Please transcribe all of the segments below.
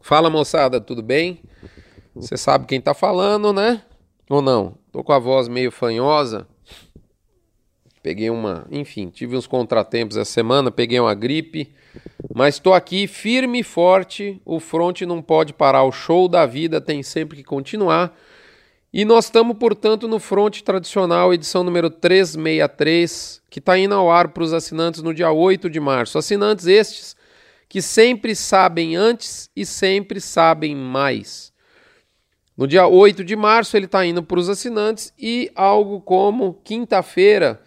Fala moçada, tudo bem? Você sabe quem tá falando, né? Ou não? Tô com a voz meio fanhosa. Peguei uma, enfim, tive uns contratempos essa semana, peguei uma gripe, mas tô aqui firme e forte. O front não pode parar, o show da vida tem sempre que continuar. E nós estamos, portanto, no front tradicional, edição número 363, que está indo ao ar para os assinantes no dia 8 de março. Assinantes estes que sempre sabem antes e sempre sabem mais. No dia 8 de março, ele está indo para os assinantes e algo como quinta-feira,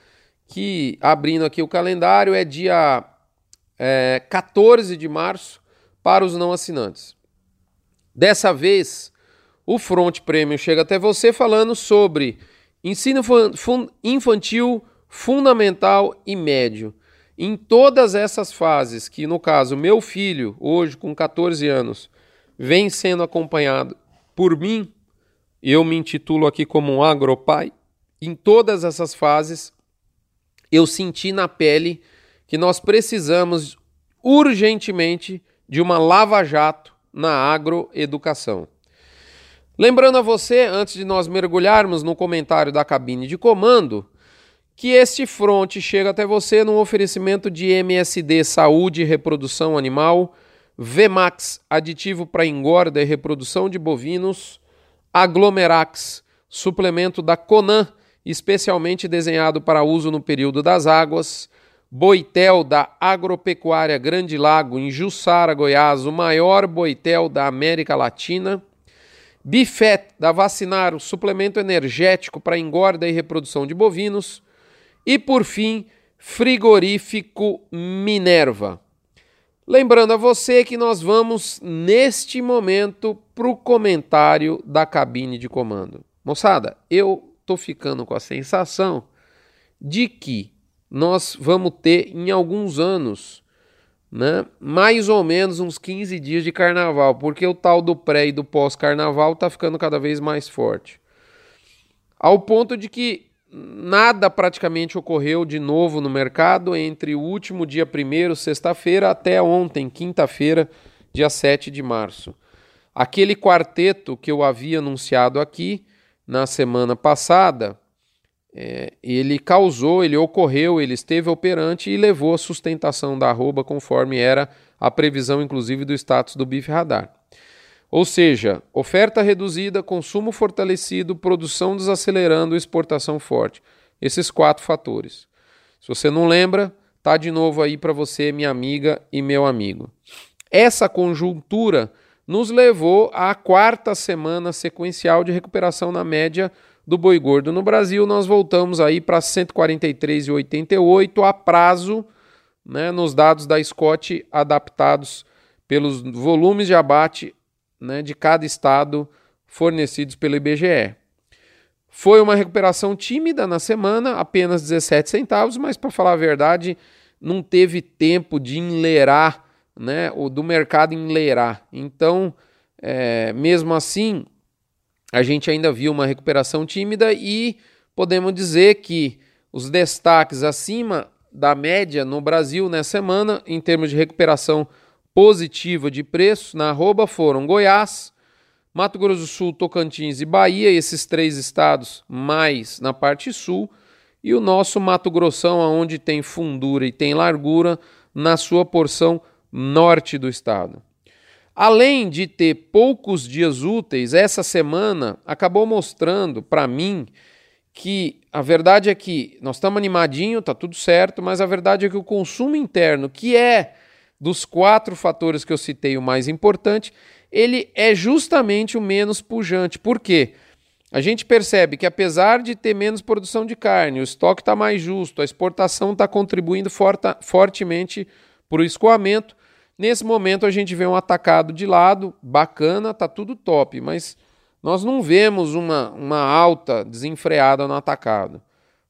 que abrindo aqui o calendário, é dia é, 14 de março para os não assinantes. Dessa vez, o Front Premium chega até você falando sobre ensino infantil, fundamental e médio. Em todas essas fases, que no caso meu filho, hoje com 14 anos, vem sendo acompanhado por mim, eu me intitulo aqui como um agropai, em todas essas fases, eu senti na pele que nós precisamos urgentemente de uma lava-jato na agroeducação. Lembrando a você, antes de nós mergulharmos no comentário da cabine de comando, que este front chega até você num oferecimento de MSD Saúde e Reprodução Animal, Vmax, aditivo para engorda e reprodução de bovinos, Aglomerax, suplemento da Conan, especialmente desenhado para uso no período das águas, Boitel da Agropecuária Grande Lago, em Jussara, Goiás, o maior boitel da América Latina, Bifet da Vacinar, suplemento energético para engorda e reprodução de bovinos, e por fim, frigorífico Minerva. Lembrando a você que nós vamos, neste momento, para o comentário da cabine de comando. Moçada, eu tô ficando com a sensação de que nós vamos ter em alguns anos, né, mais ou menos uns 15 dias de carnaval, porque o tal do pré e do pós-carnaval tá ficando cada vez mais forte. Ao ponto de que nada praticamente ocorreu de novo no mercado entre o último dia 1 sexta-feira, até ontem, quinta-feira, dia 7 de março. Aquele quarteto que eu havia anunciado aqui na semana passada, é, ele causou, ele ocorreu, ele esteve operante e levou a sustentação da arroba conforme era a previsão, inclusive, do status do BIF Radar. Ou seja, oferta reduzida, consumo fortalecido, produção desacelerando, exportação forte. Esses quatro fatores. Se você não lembra, tá de novo aí para você, minha amiga e meu amigo. Essa conjuntura nos levou à quarta semana sequencial de recuperação na média do boi gordo no Brasil. Nós voltamos aí para 143,88 a prazo, né, nos dados da Scott adaptados pelos volumes de abate né, de cada estado fornecidos pelo IBGE. Foi uma recuperação tímida na semana, apenas 17 centavos, mas para falar a verdade, não teve tempo de enleirar, né, o do mercado enleirar. Então, é, mesmo assim, a gente ainda viu uma recuperação tímida e podemos dizer que os destaques acima da média no Brasil nessa semana, em termos de recuperação positiva de preço na arroba foram Goiás, Mato Grosso do Sul, Tocantins e Bahia, esses três estados mais na parte sul, e o nosso Mato Grossão, onde tem fundura e tem largura, na sua porção norte do estado. Além de ter poucos dias úteis, essa semana acabou mostrando para mim que a verdade é que nós estamos animadinho, tá tudo certo, mas a verdade é que o consumo interno, que é dos quatro fatores que eu citei, o mais importante, ele é justamente o menos pujante. Por quê? A gente percebe que apesar de ter menos produção de carne, o estoque está mais justo, a exportação está contribuindo forta, fortemente para o escoamento. Nesse momento a gente vê um atacado de lado, bacana, tá tudo top, mas nós não vemos uma, uma alta desenfreada no atacado.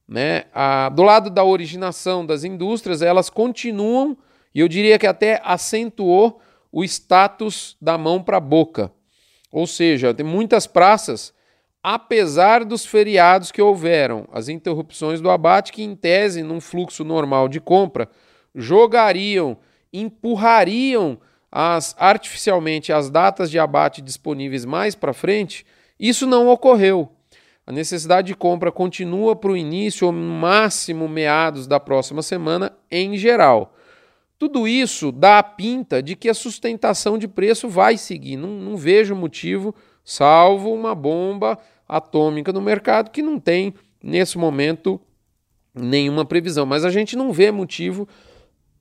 Né? A, do lado da originação das indústrias, elas continuam e eu diria que até acentuou o status da mão para a boca. Ou seja, tem muitas praças, apesar dos feriados que houveram, as interrupções do abate, que em tese, num fluxo normal de compra, jogariam, empurrariam as artificialmente as datas de abate disponíveis mais para frente, isso não ocorreu. A necessidade de compra continua para o início ou máximo meados da próxima semana em geral. Tudo isso dá a pinta de que a sustentação de preço vai seguir. Não, não vejo motivo, salvo uma bomba atômica no mercado que não tem, nesse momento, nenhuma previsão. Mas a gente não vê motivo,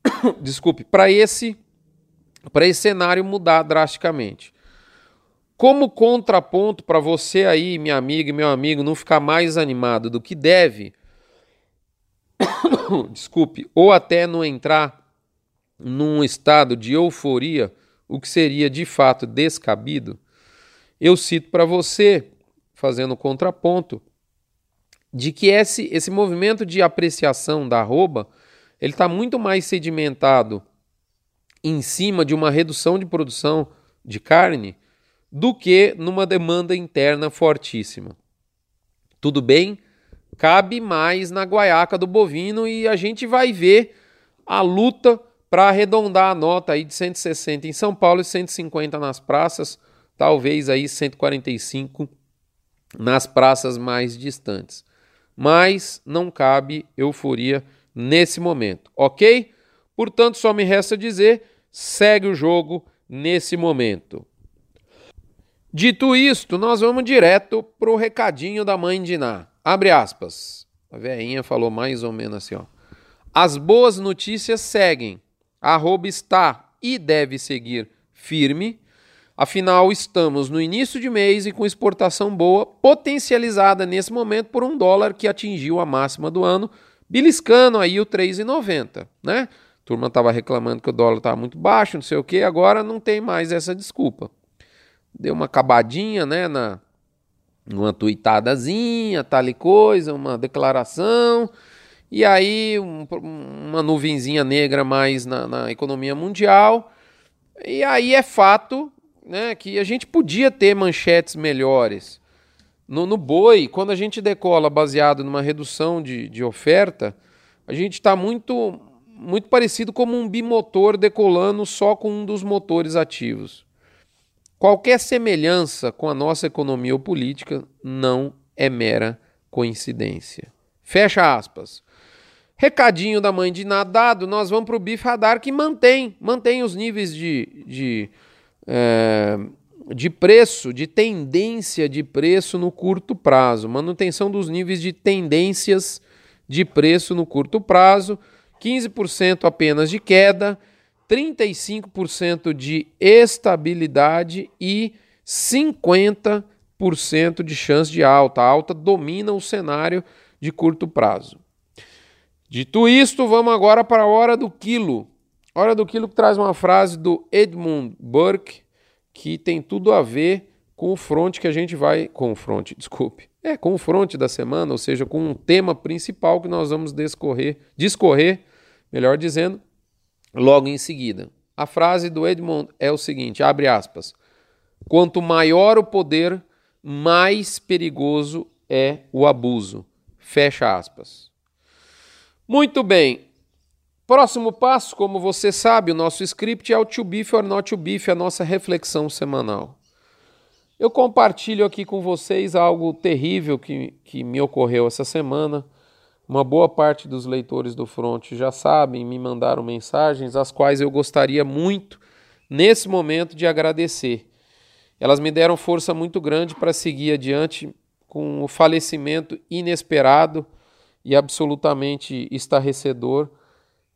desculpe, para esse, esse cenário mudar drasticamente. Como contraponto para você aí, minha amiga e meu amigo, não ficar mais animado do que deve, desculpe, ou até não entrar num estado de euforia, o que seria de fato descabido, eu cito para você, fazendo contraponto, de que esse, esse movimento de apreciação da arroba ele está muito mais sedimentado em cima de uma redução de produção de carne do que numa demanda interna fortíssima. Tudo bem? Cabe mais na guaiaca do bovino e a gente vai ver a luta para arredondar a nota aí de 160 em São Paulo e 150 nas praças, talvez aí 145 nas praças mais distantes mas não cabe euforia nesse momento, ok? Portanto, só me resta dizer: segue o jogo nesse momento. Dito isto, nós vamos direto para o recadinho da mãe de Ná. Abre aspas. A veinha falou mais ou menos assim: ó. As boas notícias seguem. A arroba está e deve seguir firme Afinal, estamos no início de mês e com exportação boa, potencializada nesse momento por um dólar que atingiu a máxima do ano, beliscando aí o 3,90, né? Turma estava reclamando que o dólar estava muito baixo, não sei o que, agora não tem mais essa desculpa. Deu uma acabadinha, né, na uma tuitadazinha, tal e coisa, uma declaração, e aí um, uma nuvenzinha negra mais na, na economia mundial, e aí é fato né, que a gente podia ter manchetes melhores. No, no boi, quando a gente decola baseado numa redução de, de oferta, a gente está muito, muito parecido como um bimotor decolando só com um dos motores ativos. Qualquer semelhança com a nossa economia ou política não é mera coincidência. Fecha aspas. Recadinho da mãe de nadado, nós vamos para o BIF Radar que mantém, mantém os níveis de, de é, de preço, de tendência de preço no curto prazo, manutenção dos níveis de tendências de preço no curto prazo, 15% apenas de queda, 35% de estabilidade e 50% de chance de alta. A alta domina o cenário de curto prazo. Dito isto, vamos agora para a hora do quilo. Hora do Quilo traz uma frase do Edmund Burke que tem tudo a ver com o front que a gente vai. Com o front, desculpe. É, com o front da semana, ou seja, com um tema principal que nós vamos discorrer, discorrer, melhor dizendo, logo em seguida. A frase do Edmund é o seguinte: abre aspas. Quanto maior o poder, mais perigoso é o abuso. Fecha aspas. Muito bem. Próximo passo, como você sabe, o nosso script é o to beef or not to beef, a nossa reflexão semanal. Eu compartilho aqui com vocês algo terrível que, que me ocorreu essa semana. Uma boa parte dos leitores do Front já sabem, me mandaram mensagens, as quais eu gostaria muito, nesse momento, de agradecer. Elas me deram força muito grande para seguir adiante com o falecimento inesperado e absolutamente estarrecedor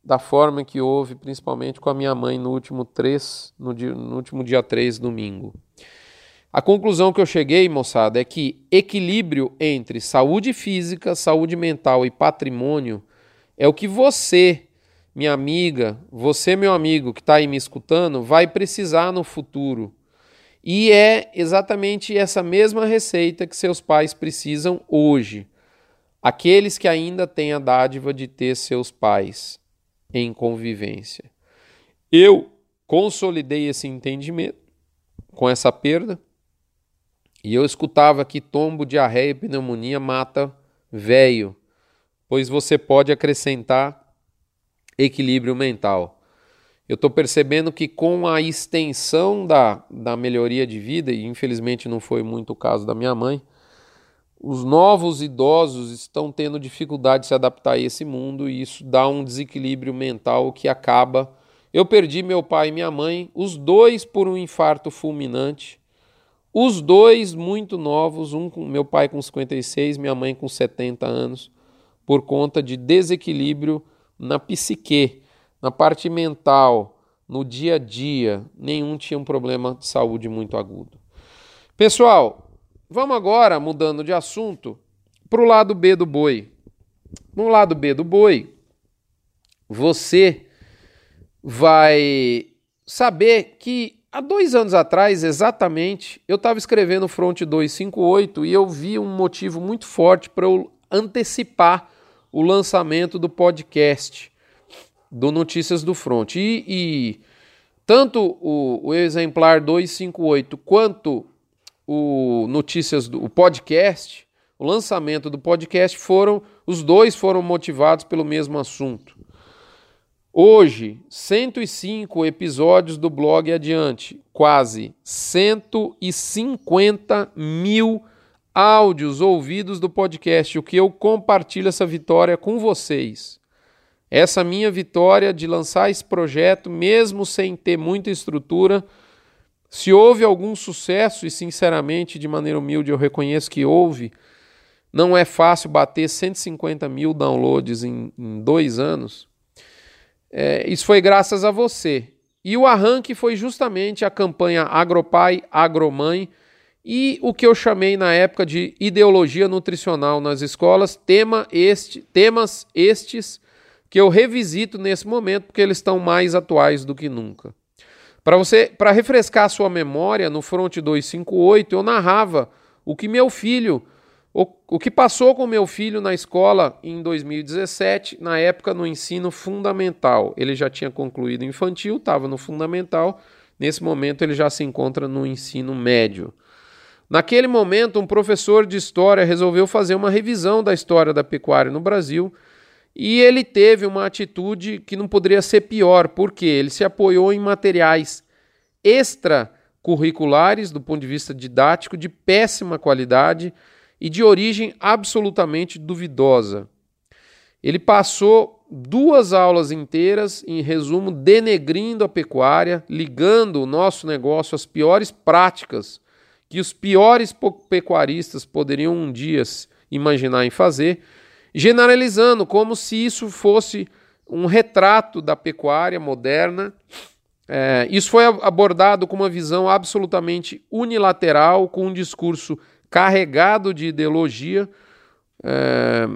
da forma que houve, principalmente com a minha mãe no último 3, no, dia, no último dia 3, domingo. A conclusão que eu cheguei, moçada, é que equilíbrio entre saúde física, saúde mental e patrimônio é o que você, minha amiga, você, meu amigo que está aí me escutando, vai precisar no futuro. E é exatamente essa mesma receita que seus pais precisam hoje. Aqueles que ainda têm a dádiva de ter seus pais em convivência. Eu consolidei esse entendimento com essa perda e eu escutava que tombo, diarreia e pneumonia mata velho, pois você pode acrescentar equilíbrio mental. eu estou percebendo que com a extensão da, da melhoria de vida, e infelizmente não foi muito o caso da minha mãe, os novos idosos estão tendo dificuldade de se adaptar a esse mundo e isso dá um desequilíbrio mental que acaba. Eu perdi meu pai e minha mãe, os dois por um infarto fulminante, os dois muito novos, um com meu pai com 56, minha mãe com 70 anos, por conta de desequilíbrio na psique, na parte mental, no dia a dia, nenhum tinha um problema de saúde muito agudo. Pessoal, Vamos agora, mudando de assunto, para o lado B do boi. No lado B do boi, você vai saber que há dois anos atrás, exatamente, eu estava escrevendo Front 258 e eu vi um motivo muito forte para eu antecipar o lançamento do podcast do Notícias do Front. E, e tanto o, o exemplar 258 quanto o notícias do o podcast, o lançamento do podcast foram os dois foram motivados pelo mesmo assunto. Hoje, 105 episódios do blog adiante, quase 150 mil áudios ouvidos do podcast, o que eu compartilho essa vitória com vocês. Essa minha vitória de lançar esse projeto, mesmo sem ter muita estrutura, se houve algum sucesso, e sinceramente, de maneira humilde, eu reconheço que houve, não é fácil bater 150 mil downloads em, em dois anos. É, isso foi graças a você. E o arranque foi justamente a campanha Agropai, Agromãe e o que eu chamei na época de ideologia nutricional nas escolas, tema este, temas estes que eu revisito nesse momento porque eles estão mais atuais do que nunca. Para você, para refrescar a sua memória, no Front 258 eu narrava o que meu filho, o, o que passou com meu filho na escola em 2017, na época no ensino fundamental. Ele já tinha concluído infantil, estava no fundamental. Nesse momento ele já se encontra no ensino médio. Naquele momento, um professor de história resolveu fazer uma revisão da história da pecuária no Brasil e ele teve uma atitude que não poderia ser pior, porque ele se apoiou em materiais extracurriculares, do ponto de vista didático, de péssima qualidade e de origem absolutamente duvidosa. Ele passou duas aulas inteiras, em resumo, denegrindo a pecuária, ligando o nosso negócio às piores práticas que os piores pecuaristas poderiam um dia imaginar em fazer generalizando como se isso fosse um retrato da pecuária moderna. É, isso foi abordado com uma visão absolutamente unilateral, com um discurso carregado de ideologia. É,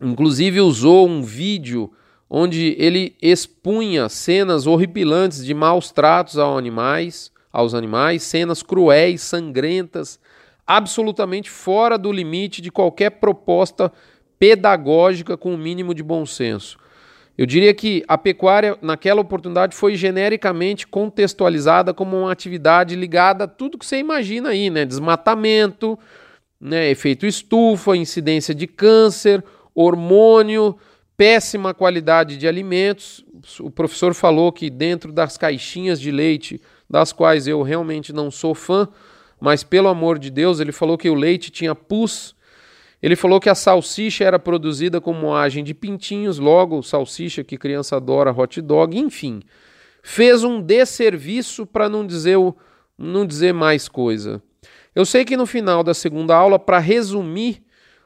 inclusive usou um vídeo onde ele expunha cenas horripilantes de maus tratos aos animais, aos animais, cenas cruéis, sangrentas, absolutamente fora do limite de qualquer proposta pedagógica com o um mínimo de bom senso. Eu diria que a pecuária, naquela oportunidade, foi genericamente contextualizada como uma atividade ligada a tudo que você imagina aí, né? Desmatamento, né? efeito estufa, incidência de câncer, hormônio, péssima qualidade de alimentos. O professor falou que dentro das caixinhas de leite, das quais eu realmente não sou fã, mas pelo amor de Deus, ele falou que o leite tinha pus ele falou que a salsicha era produzida com moagem de pintinhos, logo salsicha que criança adora, hot dog, enfim. Fez um desserviço para não dizer não dizer mais coisa. Eu sei que no final da segunda aula, para resumir,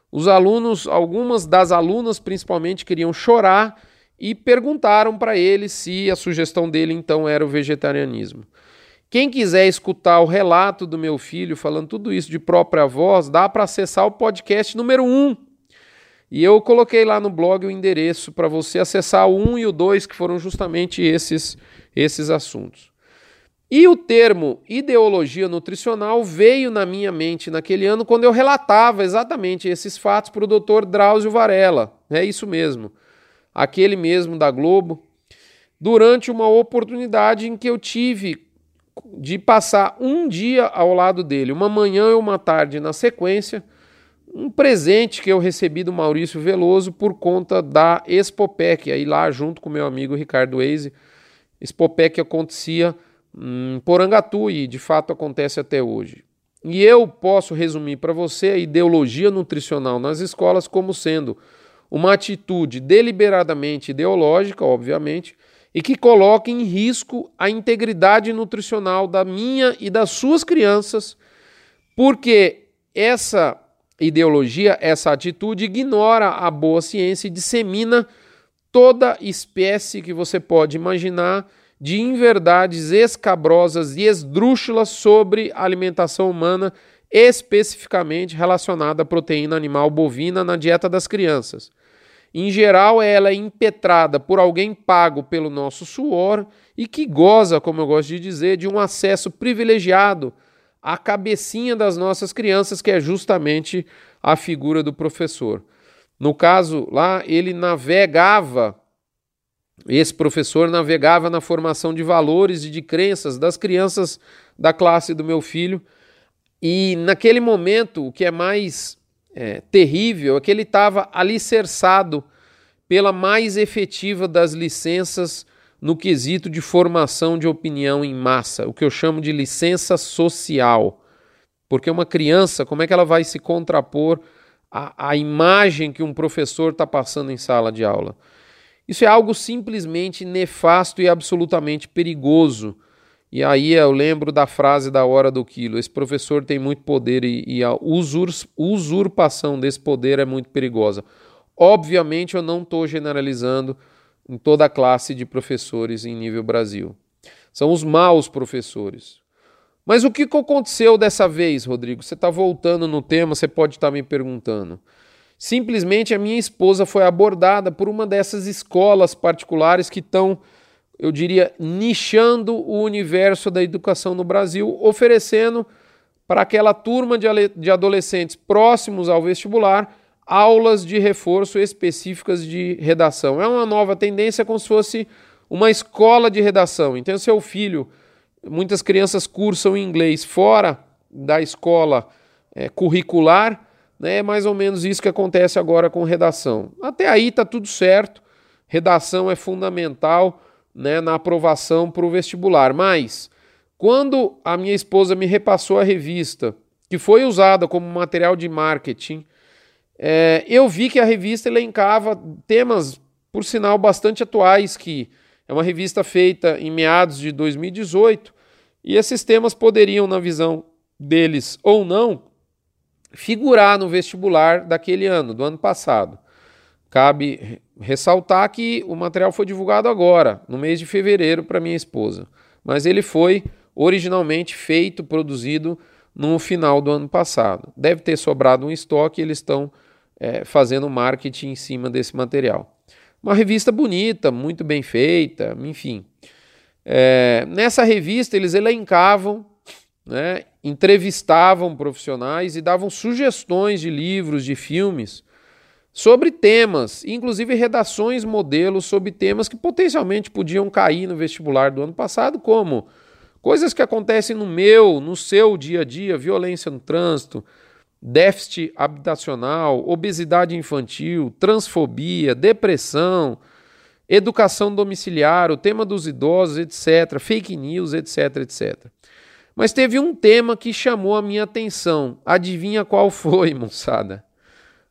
os alunos, algumas das alunas principalmente queriam chorar e perguntaram para ele se a sugestão dele então era o vegetarianismo. Quem quiser escutar o relato do meu filho falando tudo isso de própria voz, dá para acessar o podcast número 1. E eu coloquei lá no blog o endereço para você acessar o 1 e o 2, que foram justamente esses, esses assuntos. E o termo ideologia nutricional veio na minha mente naquele ano quando eu relatava exatamente esses fatos para o doutor Drauzio Varela. É isso mesmo. Aquele mesmo da Globo. Durante uma oportunidade em que eu tive de passar um dia ao lado dele, uma manhã e uma tarde na sequência, um presente que eu recebi do Maurício Veloso por conta da Expopec, aí lá junto com meu amigo Ricardo Eise, Expopé que acontecia em Porangatu e de fato acontece até hoje. E eu posso resumir para você a ideologia nutricional nas escolas como sendo uma atitude deliberadamente ideológica, obviamente, e que coloca em risco a integridade nutricional da minha e das suas crianças, porque essa ideologia, essa atitude ignora a boa ciência e dissemina toda espécie que você pode imaginar de inverdades escabrosas e esdrúxulas sobre a alimentação humana, especificamente relacionada à proteína animal bovina na dieta das crianças. Em geral, ela é impetrada por alguém pago pelo nosso suor e que goza, como eu gosto de dizer, de um acesso privilegiado à cabecinha das nossas crianças, que é justamente a figura do professor. No caso lá, ele navegava, esse professor navegava na formação de valores e de crenças das crianças da classe do meu filho. E naquele momento, o que é mais é, terrível é que ele estava alicerçado pela mais efetiva das licenças no quesito de formação de opinião em massa, o que eu chamo de licença social. Porque uma criança, como é que ela vai se contrapor à, à imagem que um professor está passando em sala de aula? Isso é algo simplesmente nefasto e absolutamente perigoso e aí eu lembro da frase da hora do quilo: esse professor tem muito poder e, e a usur, usurpação desse poder é muito perigosa. Obviamente eu não estou generalizando em toda a classe de professores em nível Brasil. São os maus professores. Mas o que aconteceu dessa vez, Rodrigo? Você está voltando no tema, você pode estar tá me perguntando. Simplesmente a minha esposa foi abordada por uma dessas escolas particulares que estão eu diria, nichando o universo da educação no Brasil, oferecendo para aquela turma de adolescentes próximos ao vestibular aulas de reforço específicas de redação. É uma nova tendência, como se fosse uma escola de redação. Então, seu filho, muitas crianças cursam inglês fora da escola é, curricular, né? é mais ou menos isso que acontece agora com redação. Até aí está tudo certo, redação é fundamental né, na aprovação para o vestibular. Mas, quando a minha esposa me repassou a revista, que foi usada como material de marketing, é, eu vi que a revista elencava temas, por sinal, bastante atuais, que é uma revista feita em meados de 2018, e esses temas poderiam, na visão deles ou não, figurar no vestibular daquele ano, do ano passado. Cabe ressaltar que o material foi divulgado agora, no mês de fevereiro, para minha esposa. Mas ele foi originalmente feito, produzido no final do ano passado. Deve ter sobrado um estoque eles estão é, fazendo marketing em cima desse material. Uma revista bonita, muito bem feita, enfim. É, nessa revista eles elencavam, né, entrevistavam profissionais e davam sugestões de livros, de filmes sobre temas, inclusive redações modelos sobre temas que potencialmente podiam cair no vestibular do ano passado, como coisas que acontecem no meu, no seu dia a dia, violência no trânsito, déficit habitacional, obesidade infantil, transfobia, depressão, educação domiciliar, o tema dos idosos, etc., fake news, etc., etc. Mas teve um tema que chamou a minha atenção. Adivinha qual foi, moçada?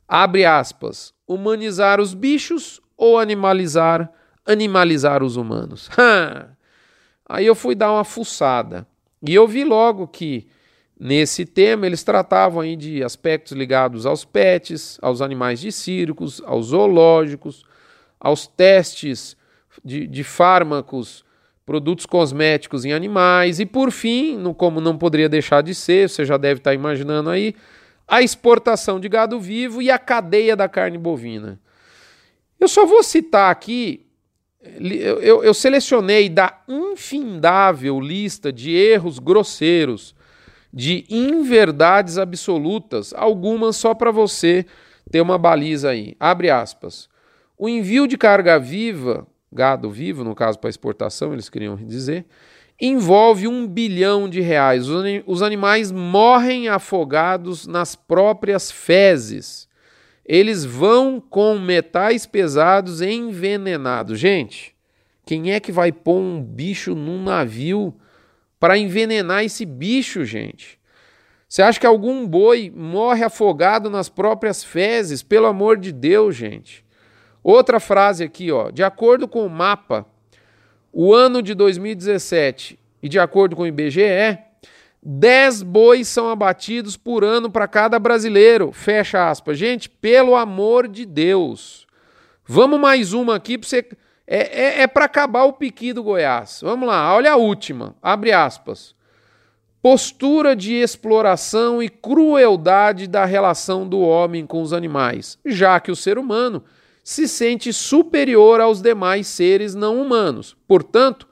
Abre aspas, humanizar os bichos ou animalizar, animalizar os humanos. Aí eu fui dar uma fuçada. E eu vi logo que nesse tema eles tratavam aí de aspectos ligados aos pets, aos animais de circos, aos zoológicos, aos testes de, de fármacos, produtos cosméticos em animais. E por fim, no, como não poderia deixar de ser, você já deve estar imaginando aí, a exportação de gado vivo e a cadeia da carne bovina. Eu só vou citar aqui, eu, eu, eu selecionei da infindável lista de erros grosseiros, de inverdades absolutas, algumas só para você ter uma baliza aí. Abre aspas. O envio de carga viva, gado vivo, no caso para exportação, eles queriam dizer, envolve um bilhão de reais. Os animais morrem afogados nas próprias fezes. Eles vão com metais pesados envenenados. Gente, Quem é que vai pôr um bicho num navio para envenenar esse bicho, gente? Você acha que algum boi morre afogado nas próprias fezes? Pelo amor de Deus, gente. Outra frase aqui, ó. De acordo com o mapa, o ano de 2017 e de acordo com o IBGE, 10 bois são abatidos por ano para cada brasileiro. Fecha aspas. Gente, pelo amor de Deus. Vamos mais uma aqui para você. É, é, é para acabar o piqui do Goiás. Vamos lá, olha a última. Abre aspas. Postura de exploração e crueldade da relação do homem com os animais, já que o ser humano se sente superior aos demais seres não humanos. Portanto,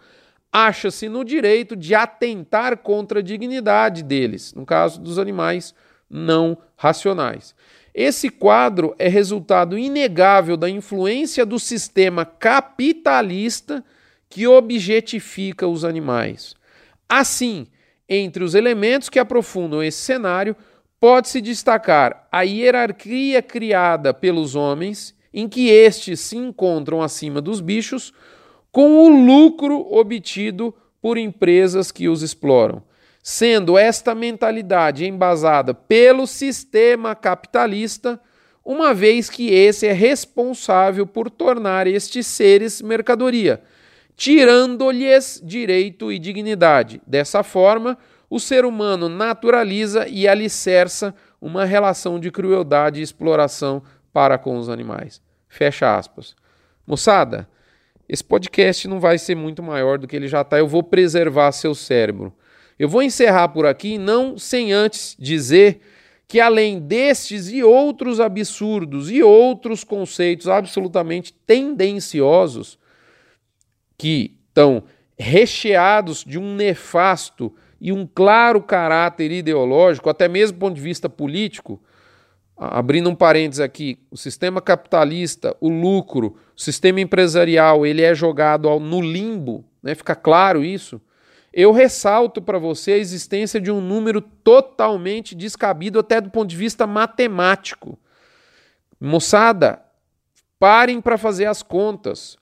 acha-se no direito de atentar contra a dignidade deles, no caso dos animais não racionais. Esse quadro é resultado inegável da influência do sistema capitalista que objetifica os animais. Assim, entre os elementos que aprofundam esse cenário, pode-se destacar a hierarquia criada pelos homens, em que estes se encontram acima dos bichos, com o lucro obtido por empresas que os exploram, sendo esta mentalidade embasada pelo sistema capitalista, uma vez que esse é responsável por tornar estes seres mercadoria, tirando-lhes direito e dignidade. Dessa forma, o ser humano naturaliza e alicerça uma relação de crueldade e exploração para com os animais. Fecha aspas. Moçada, esse podcast não vai ser muito maior do que ele já está. Eu vou preservar seu cérebro. Eu vou encerrar por aqui, não sem antes dizer que, além destes e outros absurdos e outros conceitos absolutamente tendenciosos, que estão recheados de um nefasto e um claro caráter ideológico, até mesmo do ponto de vista político, abrindo um parênteses aqui, o sistema capitalista, o lucro, o sistema empresarial, ele é jogado no limbo, né? fica claro isso. Eu ressalto para você a existência de um número totalmente descabido até do ponto de vista matemático. Moçada, parem para fazer as contas.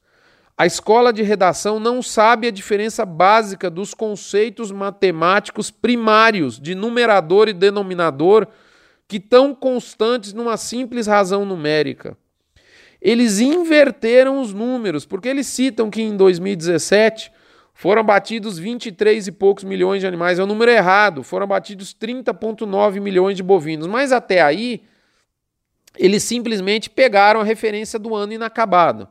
A escola de redação não sabe a diferença básica dos conceitos matemáticos primários de numerador e denominador que estão constantes numa simples razão numérica. Eles inverteram os números, porque eles citam que em 2017 foram abatidos 23 e poucos milhões de animais, é o número errado, foram abatidos 30,9 milhões de bovinos, mas até aí eles simplesmente pegaram a referência do ano inacabado.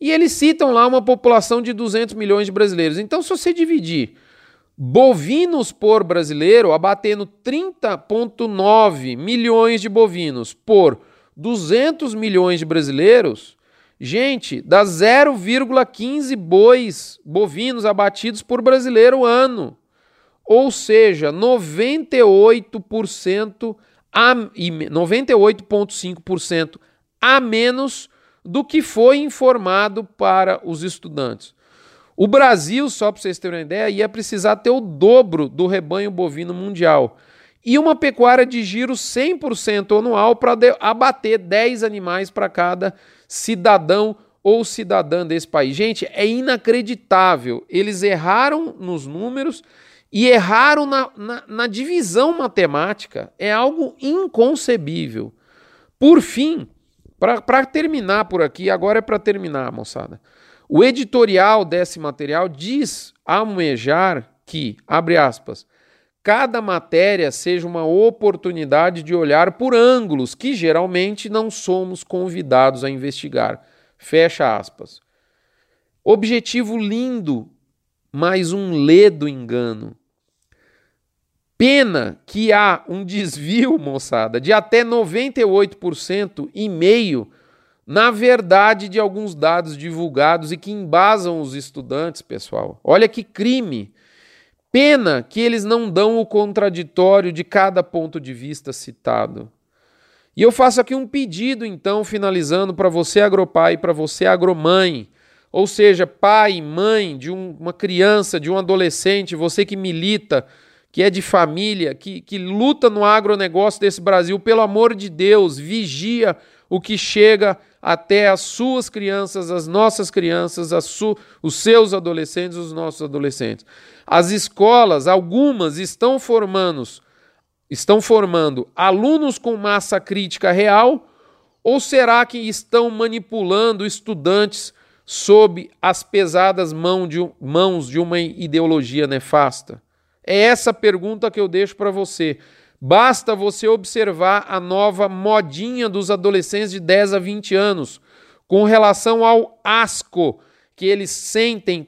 E eles citam lá uma população de 200 milhões de brasileiros. Então, se você dividir bovinos por brasileiro, abatendo 30,9 milhões de bovinos por 200 milhões de brasileiros, gente, dá 0,15 bois bovinos abatidos por brasileiro ano. Ou seja, 98% a 98,5% a menos do que foi informado para os estudantes. O Brasil, só para vocês terem uma ideia, ia precisar ter o dobro do rebanho bovino mundial. E uma pecuária de giro 100% anual para abater 10 animais para cada cidadão ou cidadã desse país. Gente, é inacreditável. Eles erraram nos números e erraram na, na, na divisão matemática. É algo inconcebível. Por fim, para terminar por aqui, agora é para terminar, moçada. O editorial desse material diz almejar que, abre aspas, cada matéria seja uma oportunidade de olhar por ângulos que geralmente não somos convidados a investigar. Fecha aspas. Objetivo lindo, mas um ledo engano. Pena que há um desvio, moçada, de até 98% e meio na verdade de alguns dados divulgados e que embasam os estudantes, pessoal. Olha que crime! Pena que eles não dão o contraditório de cada ponto de vista citado. E eu faço aqui um pedido, então, finalizando para você, agropai, para você, agromãe, ou seja, pai, mãe de um, uma criança, de um adolescente, você que milita, que é de família, que, que luta no agronegócio desse Brasil, pelo amor de Deus, vigia o que chega até as suas crianças, as nossas crianças, os seus adolescentes, os nossos adolescentes. As escolas, algumas estão formando, estão formando alunos com massa crítica real, ou será que estão manipulando estudantes sob as pesadas mãos de uma ideologia nefasta? É essa pergunta que eu deixo para você. Basta você observar a nova modinha dos adolescentes de 10 a 20 anos com relação ao asco que eles sentem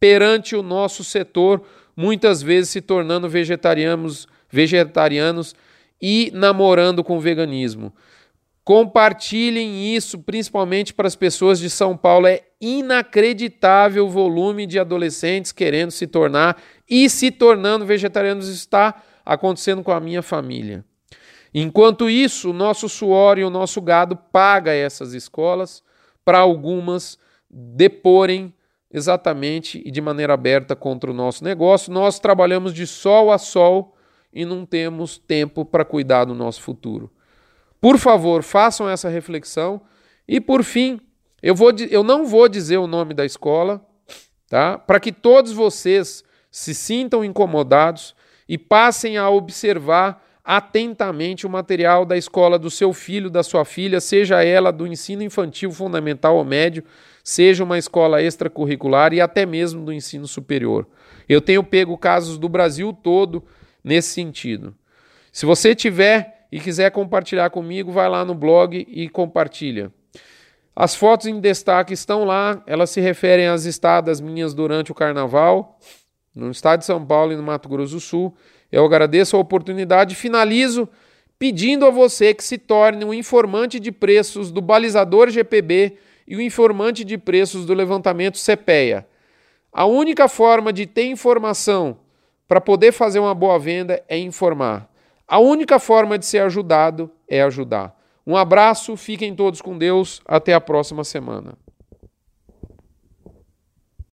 perante o nosso setor, muitas vezes se tornando vegetarianos, vegetarianos e namorando com o veganismo. Compartilhem isso, principalmente para as pessoas de São Paulo. É inacreditável o volume de adolescentes querendo se tornar e se tornando vegetarianos. Está acontecendo com a minha família. Enquanto isso, o nosso suor e o nosso gado paga essas escolas para algumas deporem exatamente e de maneira aberta contra o nosso negócio. Nós trabalhamos de sol a sol e não temos tempo para cuidar do nosso futuro. Por favor, façam essa reflexão. E por fim, eu, vou, eu não vou dizer o nome da escola, tá? Para que todos vocês se sintam incomodados e passem a observar atentamente o material da escola do seu filho, da sua filha, seja ela do ensino infantil, fundamental ou médio, seja uma escola extracurricular e até mesmo do ensino superior. Eu tenho pego casos do Brasil todo nesse sentido. Se você tiver e quiser compartilhar comigo, vai lá no blog e compartilha. As fotos em destaque estão lá, elas se referem às estadas minhas durante o carnaval no estado de São Paulo e no Mato Grosso do Sul. Eu agradeço a oportunidade e finalizo pedindo a você que se torne um informante de preços do balizador GPB e o informante de preços do levantamento CPEA. A única forma de ter informação para poder fazer uma boa venda é informar. A única forma de ser ajudado é ajudar. Um abraço, fiquem todos com Deus, até a próxima semana.